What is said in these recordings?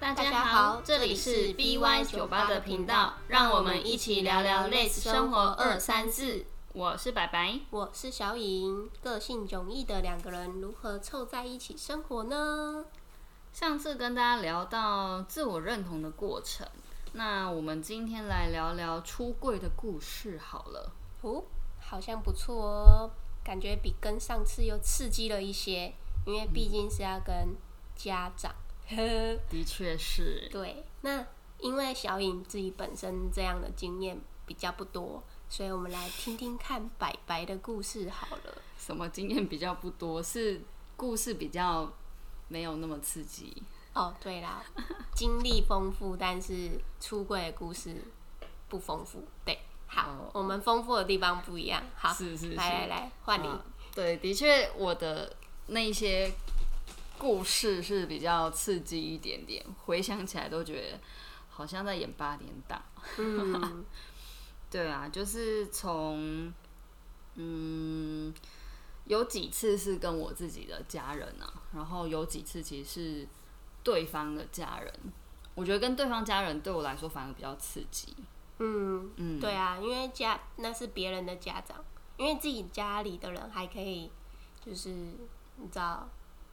大家好，这里是 BY 酒吧的频道，让我们一起聊聊类似生活二三四。我是白白，我是小颖，个性迥异的两个人如何凑在一起生活呢？上次跟大家聊到自我认同的过程，那我们今天来聊聊出柜的故事好了。哦，好像不错哦，感觉比跟上次又刺激了一些，因为毕竟是要跟家长。的确是。对，那因为小颖自己本身这样的经验比较不多，所以我们来听听看白白的故事好了。什么经验比较不多？是故事比较没有那么刺激。哦，对啦，经历丰富，但是出柜的故事不丰富。对，好，我们丰富的地方不一样。好，是是是，来来来，换你。对，的确，我的那些。故事是比较刺激一点点，回想起来都觉得好像在演八点档。嗯，对啊，就是从嗯有几次是跟我自己的家人啊，然后有几次其实是对方的家人。我觉得跟对方家人对我来说反而比较刺激。嗯嗯，对啊，因为家那是别人的家长，因为自己家里的人还可以，就是你知道。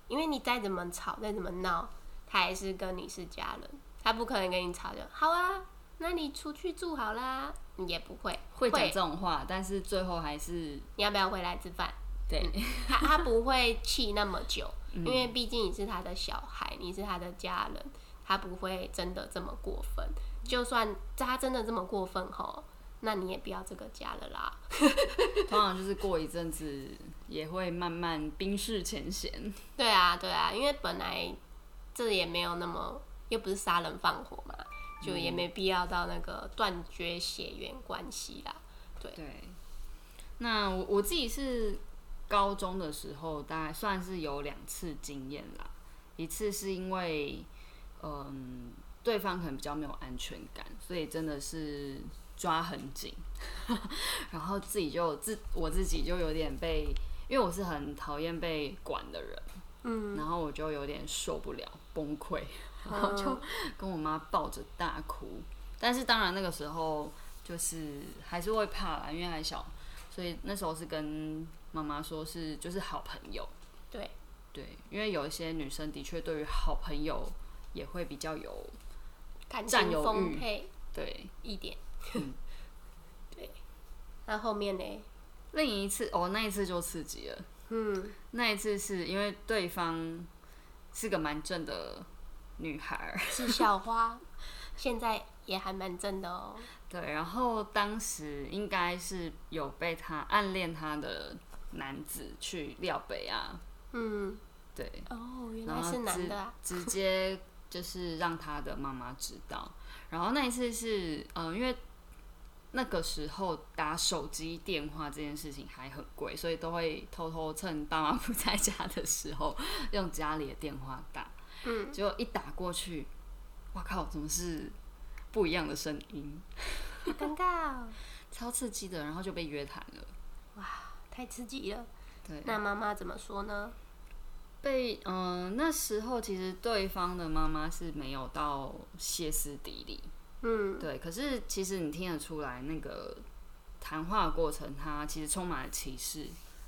因为你再怎么吵，再怎么闹，他还是跟你是家人，他不可能跟你吵就好啊。那你出去住好啦，也不会会讲这种话，但是最后还是你要不要回来吃饭？对，他他不会气那么久，因为毕竟你是他的小孩，你是他的家人，他不会真的这么过分。就算他真的这么过分吼。那你也不要这个家了啦。通常就是过一阵子也会慢慢冰释前嫌。对啊，对啊，因为本来这也没有那么，又不是杀人放火嘛，就也没必要到那个断绝血缘关系啦。对。对。那我我自己是高中的时候，大概算是有两次经验啦。一次是因为，嗯，对方可能比较没有安全感，所以真的是。抓很紧，然后自己就自我自己就有点被，因为我是很讨厌被管的人，嗯，然后我就有点受不了，崩溃，然后就跟我妈抱着大哭。但是当然那个时候就是还是会怕啦，因为还小，所以那时候是跟妈妈说是就是好朋友，对对，因为有一些女生的确对于好朋友也会比较有占有欲，对一点。对，那后面呢？另一次哦，那一次就刺激了。嗯，那一次是因为对方是个蛮正的女孩，是校花，现在也还蛮正的哦。对，然后当时应该是有被他暗恋他的男子去撩北啊。嗯，对。哦，原来是男的，啊直接就是让他的妈妈知道。然后那一次是，嗯，因为。那个时候打手机电话这件事情还很贵，所以都会偷偷趁爸妈 不在家的时候用家里的电话打。嗯，结果一打过去，哇靠，怎么是不一样的声音？好尴尬，超刺激的，然后就被约谈了。哇，太刺激了。对，那妈妈怎么说呢？被嗯，那时候其实对方的妈妈是没有到歇斯底里。嗯，对。可是其实你听得出来，那个谈话过程，他其实充满了歧视。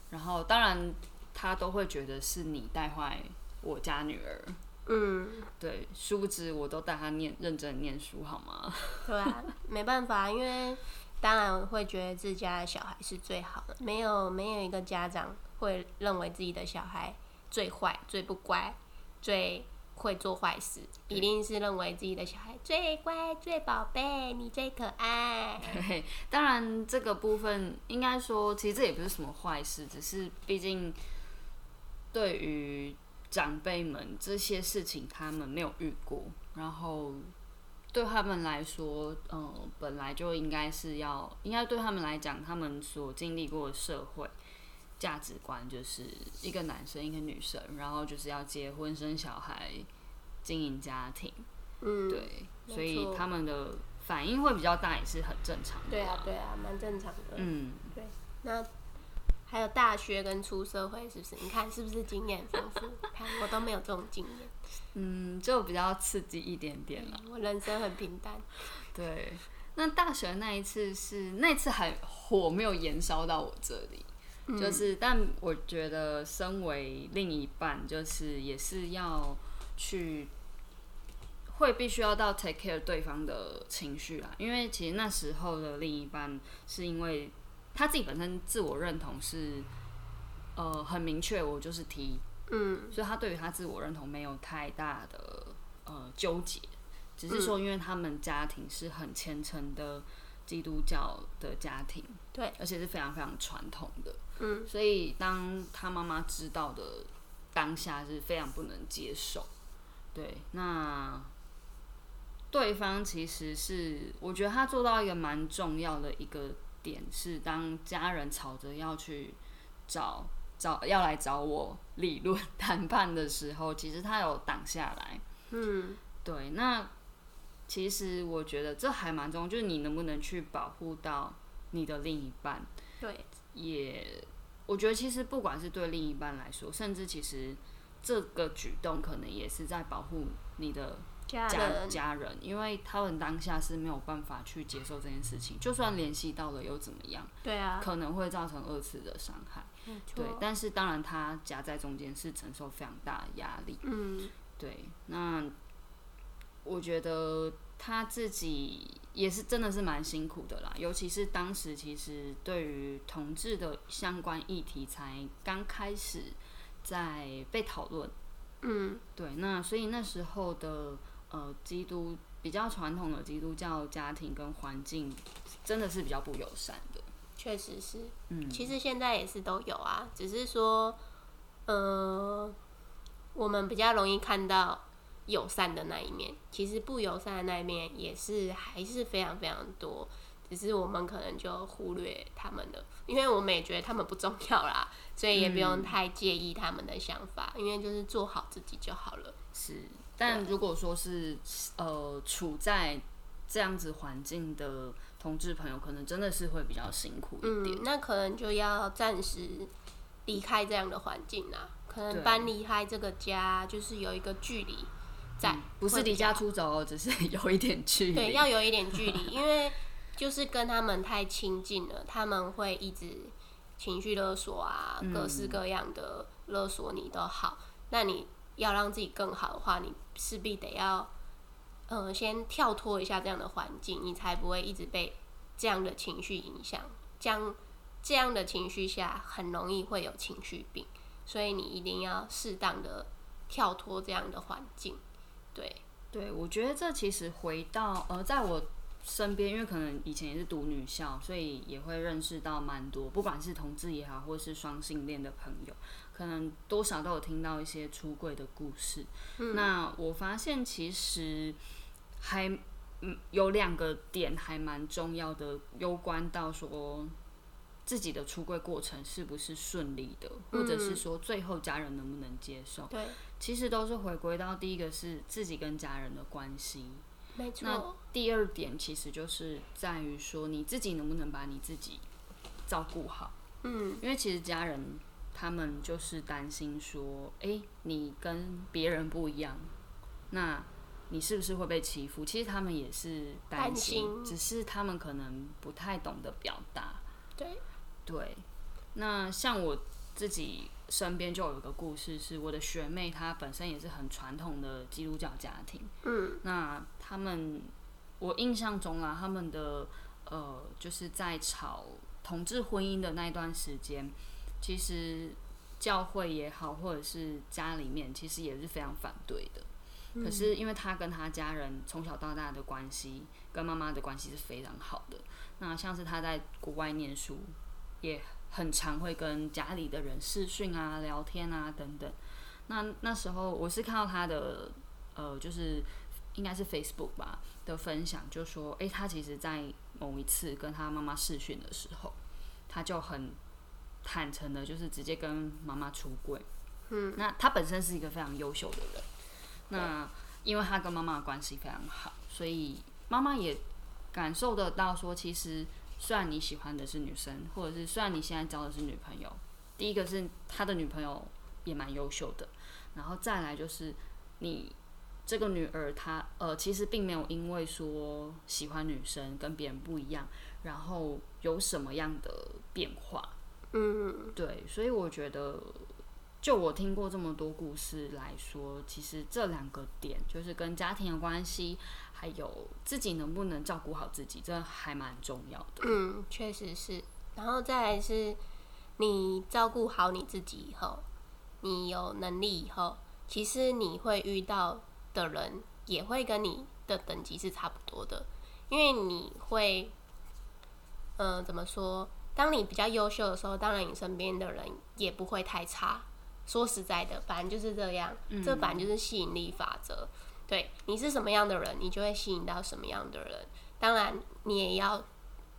然后当然，他都会觉得是你带坏我家女儿。嗯，对。殊不知，我都带他念认真念书，好吗？对啊，没办法，因为当然会觉得自家的小孩是最好的。没有没有一个家长会认为自己的小孩最坏、最不乖、最。会做坏事，一定是认为自己的小孩最乖、最宝贝，你最可爱。对，当然这个部分应该说，其实这也不是什么坏事，只是毕竟对于长辈们这些事情，他们没有遇过，然后对他们来说，嗯，本来就应该是要，应该对他们来讲，他们所经历过的社会价值观，就是一个男生，一个女生，然后就是要结婚、生小孩。经营家庭，嗯，对，所以他们的反应会比较大，也是很正常的。对啊，对啊，蛮正常的。嗯，对。那还有大学跟出社会，是不是？你看是不是经验丰富？看我都没有这种经验，嗯，就比较刺激一点点了。我人生很平淡。对，那大学那一次是那次还火没有延烧到我这里，就是，但我觉得身为另一半，就是也是要去。会必须要到 take care 对方的情绪啦，因为其实那时候的另一半是因为他自己本身自我认同是呃很明确，我就是 T，嗯。所以他对于他自我认同没有太大的呃纠结，只是说因为他们家庭是很虔诚的基督教的家庭，对，而且是非常非常传统的，嗯，所以当他妈妈知道的当下是非常不能接受，对，那对方其实是我觉得他做到一个蛮重要的一个点是，当家人吵着要去找找要来找我理论 谈判的时候，其实他有挡下来。嗯。对，那其实我觉得这还蛮重要，就是你能不能去保护到你的另一半，对，也我觉得其实不管是对另一半来说，甚至其实这个举动可能也是在保护你的家家人，因为他们当下是没有办法去接受这件事情，就算联系到了又怎么样，对啊，可能会造成二次的伤害。没对，但是当然他夹在中间是承受非常大的压力。嗯对，那我觉得他自己也是真的是蛮辛苦的啦，尤其是当时其实对于同志的相关议题才刚开始在被讨论。嗯对，那所以那时候的呃基督比较传统的基督教家庭跟环境真的是比较不友善的。确实是。嗯，其实现在也是都有啊，只是说，呃，我们比较容易看到友善的那一面，其实不友善的那一面也是还是非常非常多，只是我们可能就忽略他们的，因为我们也觉得他们不重要啦，所以也不用太介意他们的想法，因为就是做好自己就好了。是，但如果说是呃处在这样子环境的同志朋友，可能真的是会比较辛苦一点。嗯，那可能就要暂时离开这样的环境啦，可能搬离开这个家，就是有一个距离在，嗯不是离家出走哦，只是 有一点距离。对，要有一点距离，因为就是跟他们太亲近了，他们会一直情绪勒索啊，嗯各式各样的勒索你都好。那你要让自己更好的话，你势必得要，呃，先跳脱一下这样的环境，你才不会一直被这样的情绪影响。这样这样的情绪下，很容易会有情绪病，所以你一定要适当的跳脱这样的环境。对，对，我觉得这其实回到呃，在我身边，因为可能以前也是读女校，所以也会认识到蛮多，不管是同志也好，或是双性恋的朋友，可能多少都有听到一些出柜的故事。那我发现其实还嗯有两个点还蛮重要的，攸关到说。自己的出柜过程是不是顺利的，或者是说最后家人能不能接受？对，其实都是回归到第一个是自己跟家人的关系，没错。那第二点其实就是在于说你自己能不能把你自己照顾好，嗯，因为其实家人他们就是担心说，诶，你跟别人不一样，那你是不是会被欺负？其实他们也是担担心只是他们可能不太懂得表达。对，对，那像我自己身边就有一个故事，是我的学妹，她本身也是很传统的基督教家庭。嗯，那他们，我印象中啊，他们的呃，就是在吵同志婚姻的那一段时间，其实教会也好，或者是家里面，其实也是非常反对的。可是因为他跟他家人从小到大的关系，跟妈妈的关系是非常好的。那像是他在国外念书，也很常会跟家里的人视讯啊、聊天啊等等。那那时候我是看到他的呃，就是应该是 Facebook 吧的分享，就说，诶，他其实在某一次跟他妈妈视讯的时候，他就很坦诚的，就是直接跟妈妈出柜。嗯，那他本身是一个非常优秀的人，那因为他跟妈妈的关系非常好，所以妈妈也感受得到说，其实虽然你喜欢的是女生，或者是虽然你现在交的是女朋友，第一个是他的女朋友也蛮优秀的，然后再来就是你这个女儿她呃其实并没有因为说喜欢女生跟别人不一样，然后有什么样的变化。嗯，对，所以我觉得，就我听过这么多故事来说，其实这两个点就是跟家庭的关系，还有自己能不能照顾好自己，这还蛮重要的。嗯，确实是。然后再来是，你照顾好你自己以后，你有能力以后，其实你会遇到的人也会跟你的等级是差不多的，因为你会，嗯、怎么说？当你比较优秀的时候，当然你身边的人也不会太差。说实在的，反正就是这样，这反正就是吸引力法则。对你是什么样的人，你就会吸引到什么样的人。当然，你也要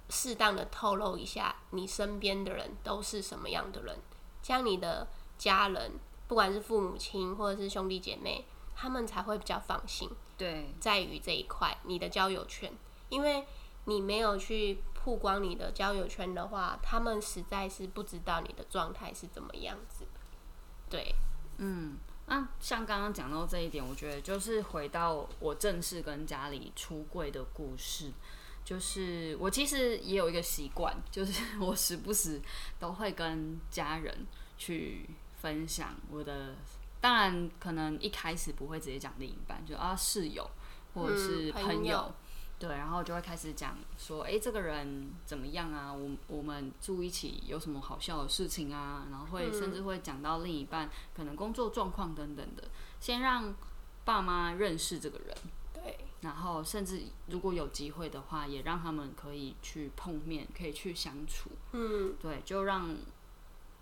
适当的透露一下，你身边的人都是什么样的人，这样你的家人，不管是父母亲或者是兄弟姐妹，他们才会比较放心。对，在于这一块，你的交友圈，因为你没有去曝光你的交友圈的话，他们实在是不知道你的状态是怎么样子。对，嗯那像刚刚讲到这一点，我觉得就是回到我正式跟家里出柜的故事，就是我其实也有一个习惯，就是我时不时都会跟家人去分享我的，当然可能一开始不会直接讲另一半，就啊室友或者是朋友。友对，然后就会开始讲说，哎，这个人怎么样啊？我我们住一起有什么好笑的事情啊？然后会甚至会讲到另一半可能工作状况等等的，先让爸妈认识这个人，对，然后甚至如果有机会的话，也让他们可以去碰面，可以去相处。嗯，对，就让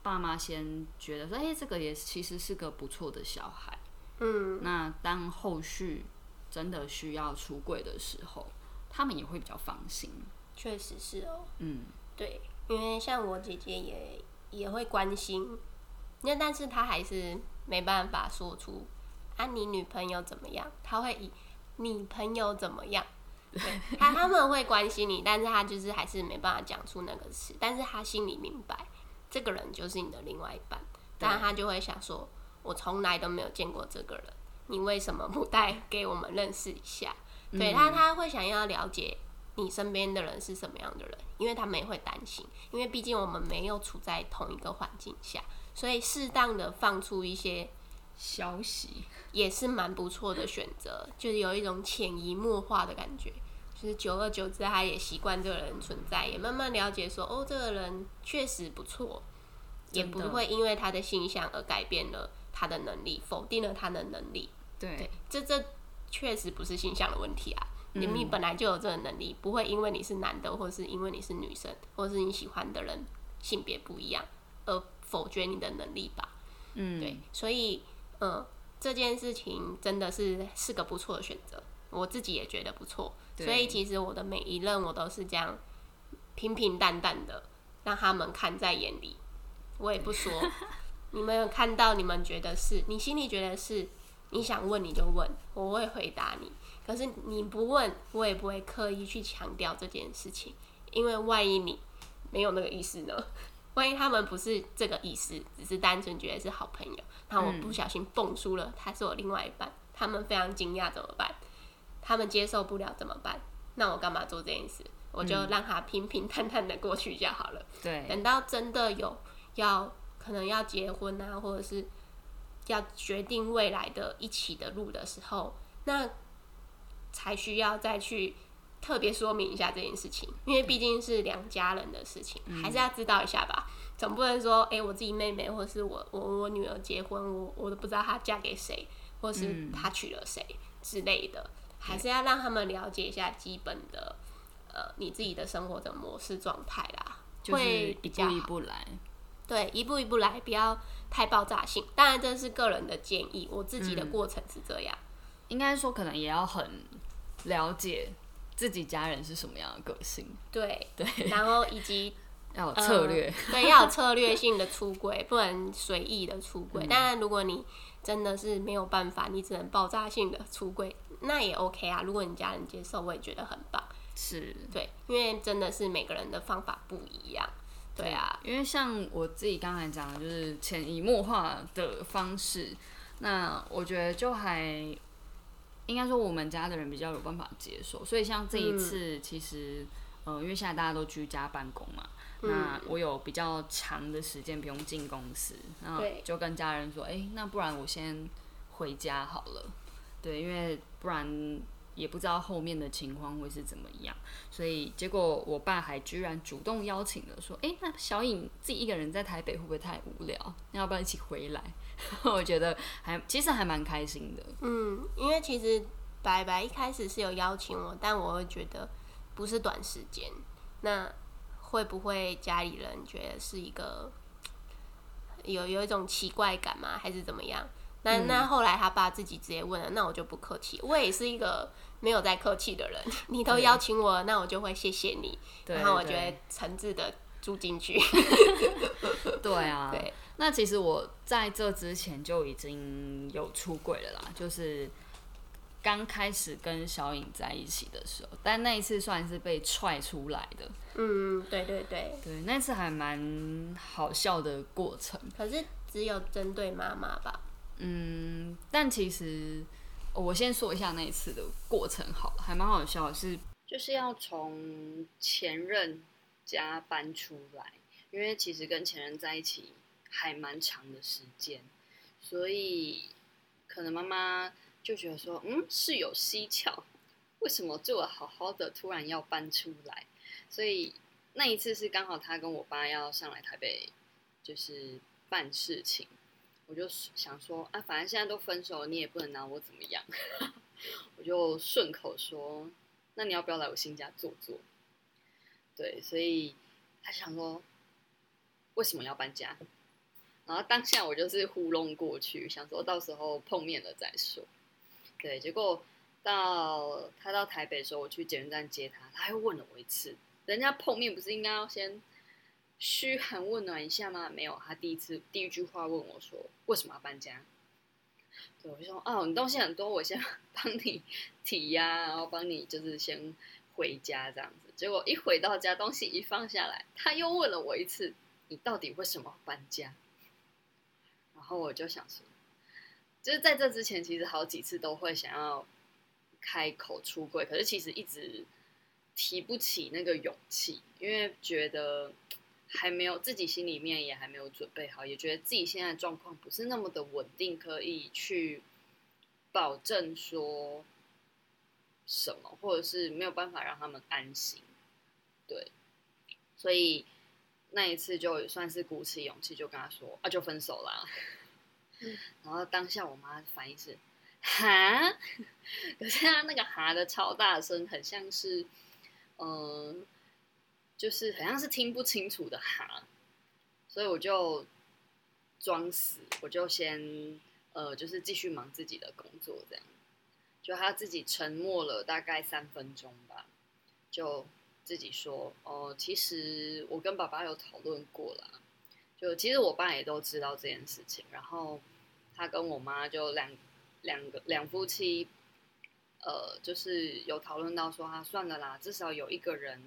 爸妈先觉得说，哎，这个也其实是个不错的小孩。嗯，那当后续真的需要出柜的时候，他们也会比较放心。确实是哦。嗯，对，因为像我姐姐也也会关心，那但是她还是没办法说出啊，你女朋友怎么样？她会以你朋友怎么样？对，他他们会关心你，但是他就是还是没办法讲出那个词，但是他心里明白，这个人就是你的另外一半，但他就会想说，我从来都没有见过这个人，你为什么不带给我们认识一下？对他，他会想要了解你身边的人是什么样的人，因为他们也会担心，因为毕竟我们没有处在同一个环境下，所以适当的放出一些消息，也是蛮不错的选择，就是有一种潜移默化的感觉。就是久而久之，他也习惯这个人存在，也慢慢了解说，哦，这个人确实不错，也不会因为他的形象而改变了他的能力，否定了他的能力。对对，这这确实不是性向的问题啊。你你本来就有这个能力，不会因为你是男的，或是因为你是女生，或是你喜欢的人性别不一样而否决你的能力吧？嗯，对，所以呃，这件事情真的是是个不错的选择，我自己也觉得不错。所以其实我的每一任我都是这样平平淡淡的让他们看在眼里，我也不说。你们有看到，你们觉得是，你心里觉得是，你想问你就问，我会回答你。可是你不问，我也不会刻意去强调这件事情，因为万一你没有那个意思呢？万一他们不是这个意思，只是单纯觉得是好朋友，那我不小心蹦出了他是我另外一半，他们非常惊讶怎么办？他们接受不了怎么办？那我干嘛做这件事？我就让他平平淡淡的过去就好了。对，等到真的有要可能要结婚啊，或者是要决定未来的一起的路的时候，那才需要再去特别说明一下这件事情，因为毕竟是两家人的事情，还是要知道一下吧。总不能说，哎、我自己妹妹或是我我我女儿结婚，我我都不知道她嫁给谁，或是她娶了谁之类的，还是要让他们了解一下基本的呃你自己的生活的模式状态啦。就是会一步一步来。对，一步一步来，不要太爆炸性。当然，这是个人的建议，我自己嗯的过程是这样。应该说，可能也要很了解自己家人是什么样的个性，对对，然后以及 要有策略。呃对，要有策略性的出轨，不能随意的出嗯轨。当然，如果你真的是没有办法，你只能爆炸性的出轨，那也 OK 啊。如果你家人接受，我也觉得很棒。是，对，因为真的是每个人的方法不一样。对啊，因为像我自己刚才讲的，就是潜移默化的方式，那我觉得就还应该说我们家的人比较有办法接受。所以像这一次，其实呃，因为现在大家都居家办公嘛，那我有比较长的时间不用进公司，然后就跟家人说，哎，那不然我先回家好了。对，因为不然。也不知道后面的情况会是怎么样，所以结果我爸还居然主动邀请了，说：“哎，那小颖自己一个人在台北会不会太无聊？要不要一起回来？” 我觉得还其实还蛮开心的。嗯，因为其实白白一开始是有邀请我，但我会觉得不是短时间，那会不会家里人觉得是一个有有一种奇怪感吗？还是怎么样？那那后来他爸自己直接问了，那我就不客气，我也是一个没有在客气的人。你都邀请我，那我就会谢谢你，然后我就会诚挚的住进去。对啊，对。那其实我在这之前就已经有出轨了啦，就是刚开始跟小颖在一起的时候，但那一次算是被踹出来的。嗯，对对对，对，那次还蛮好笑的过程。可是只有针对妈妈吧。嗯，但其实我先说一下那一次的过程，好，还蛮好笑，是就是要从前任家搬出来，因为其实跟前任在一起还蛮长的时间，所以可能妈妈就觉得说，嗯，是有蹊跷，为什么做的好好的突然要搬出来？所以那一次是刚好他跟我爸要上来台北，就是办事情。我就想说啊，反正现在都分手了，你也不能拿我怎么样。我就顺口说，那你要不要来我新家坐坐？对，所以他想说，为什么要搬家？然后当下我就是糊弄过去，想说到时候碰面了再说。对，结果到他到台北的时候，我去捷运站接他，他又问了我一次，人家碰面不是应该要先？嘘寒问暖一下吗？没有，他第一次第一句话问我说：“为什么要搬家？”对，我就说：“哦，你东西很多，我先 帮你提呀，然后帮你就是先回家这样子。”结果一回到家，东西一放下来，他又问了我一次：“你到底为什么搬家？”然后我就想说，就是在这之前，其实好几次都会想要开口出柜，可是其实一直提不起那个勇气，因为觉得。还没有自己心里面也还没有准备好，也觉得自己现在状况不是那么的稳定，可以去保证说什么，或者是没有办法让他们安心。对，所以那一次就算是鼓起勇气，就跟他说啊，就分手啦。然后当下我妈反应是哈，可是她那个哈的超大声，很像是嗯。就是好像是听不清楚的哈，所以我就装死，我就先呃，就是继续忙自己的工作，这样。就他自己沉默了大概三分钟吧，就自己说：“哦，其实我跟爸爸有讨论过了，就其实我爸也都知道这件事情。然后他跟我妈就两两个两夫妻，呃，就是有讨论到说，他算了啦，至少有一个人。”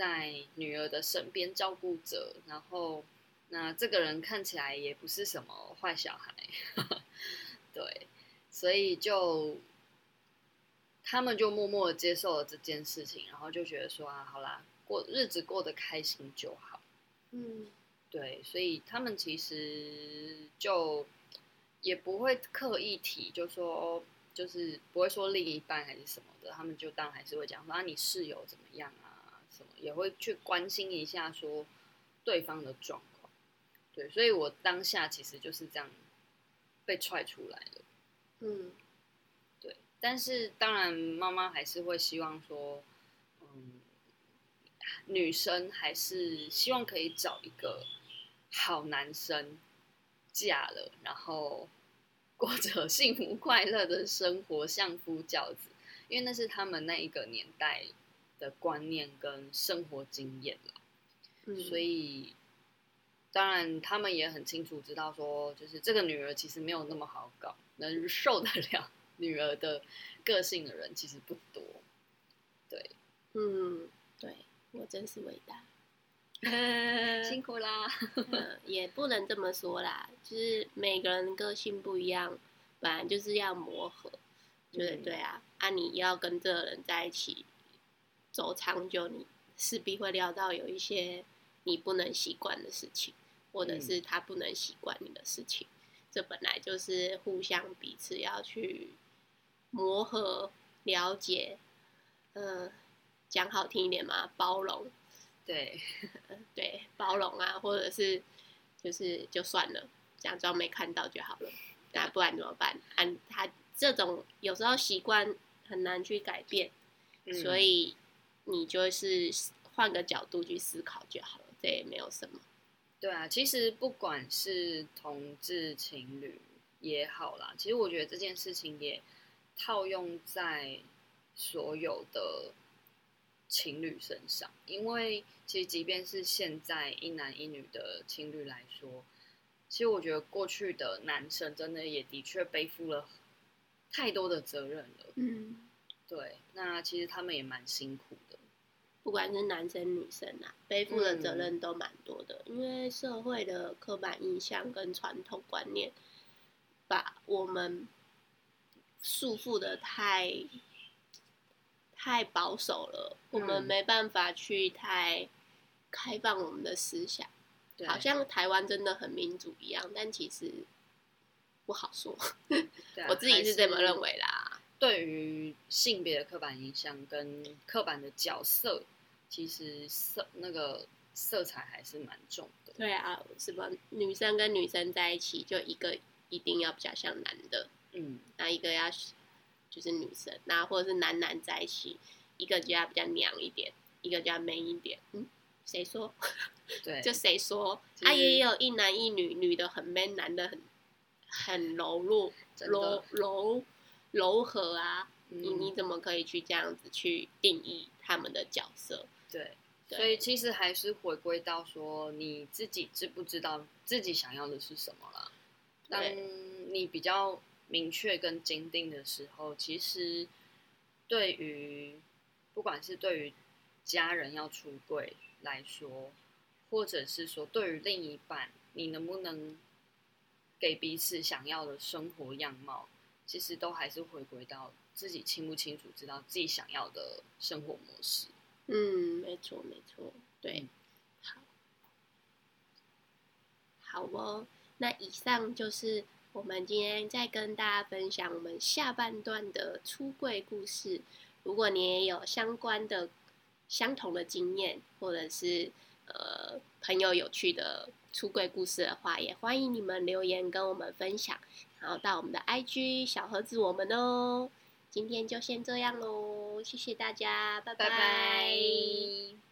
在女儿的身边照顾着，然后那这个人看起来也不是什么坏小孩，对，所以就他们就默默的接受了这件事情，然后就觉得说啊，好啦，过日子过得开心就好，嗯，对，所以他们其实就也不会刻意提，就说就是不会说另一半还是什么的，他们就当然还是会讲说啊，你室友怎么样啊？也会去关心一下，说对方的状况，对，所以我当下其实就是这样被踹出来的，嗯，对，但是当然妈妈还是会希望说，嗯，女生还是希望可以找一个好男生嫁了，然后 过着幸福快乐的生活，相夫教子，因为那是他们那一个年代。的观念跟生活经验了，所以当然他们也很清楚知道说，就是这个女儿其实没有那么好搞，能受得了 女儿的个性的人其实不多。对，嗯，对我真是伟大。辛苦啦。嗯，也不能这么说啦，就是每个人个性不一样，本来就是要磨合，对对啊。啊，你要跟这个人在一起走长久，你势必会料到有一些你不能习惯的事情，或者是他不能习惯你的事情。这本来就是互相彼此要去磨合、了解，嗯，讲好听一点嘛，包容。对，对，包容啊，或者是就是就算了，假装没看到就好了。那不然怎么办？按他这种有时候习惯很难去改变，所以你就是换个角度去思考就好了，这也没有什么。对啊，其实不管是同志情侣也好啦，其实我觉得这件事情也套用在所有的。情侣身上，因为其实即便是现在一男一女的情侣来说，其实我觉得过去的男生真的也的确背负了太多的责任了。嗯，对，那其实他们也蛮辛苦的，不管是男生女生啊，背负的责任都蛮多的，因为社会的刻板印象跟传统观念，把我们束缚的太。太保守了，我们没办法去太开放我们的思想，好像台湾真的很民主一样，但其实不好说。我自己是这么认为啦。对于性别的刻板印象跟刻板的角色，其实色那个色彩还是蛮重的。对啊，什么女生跟女生在一起，就一个一定要比较像男的，嗯，那一个要。就是女生，那或者是男男在一起，一个就要比较娘一点，一个就要 man 一点。嗯，谁说？对，就谁说？啊，也有一男一女，女的很 man，男的很很柔弱、柔柔柔和啊。你你怎么可以去这样子去定义他们的角色？对，所以其实还是回归到说，你自己知不知道自己想要的是什么了？当你比较。明确跟坚定的时候，其实对于不管是对于家人要出柜来说，或者是说对于另一半，你能不能给彼此想要的生活样貌，其实都还是回归到自己清不清楚，知道自己想要的生活模式。嗯，没错，没错，对，好，好哦。那以上就是。我们今天再跟大家分享我们下半段的出柜故事。如果你也有相关的、相同的经验，或者是呃朋友有趣的出柜故事的话，也欢迎你们留言跟我们分享，然后到我们的 IG 小盒子我们哦。今天就先这样喽，谢谢大家，拜拜。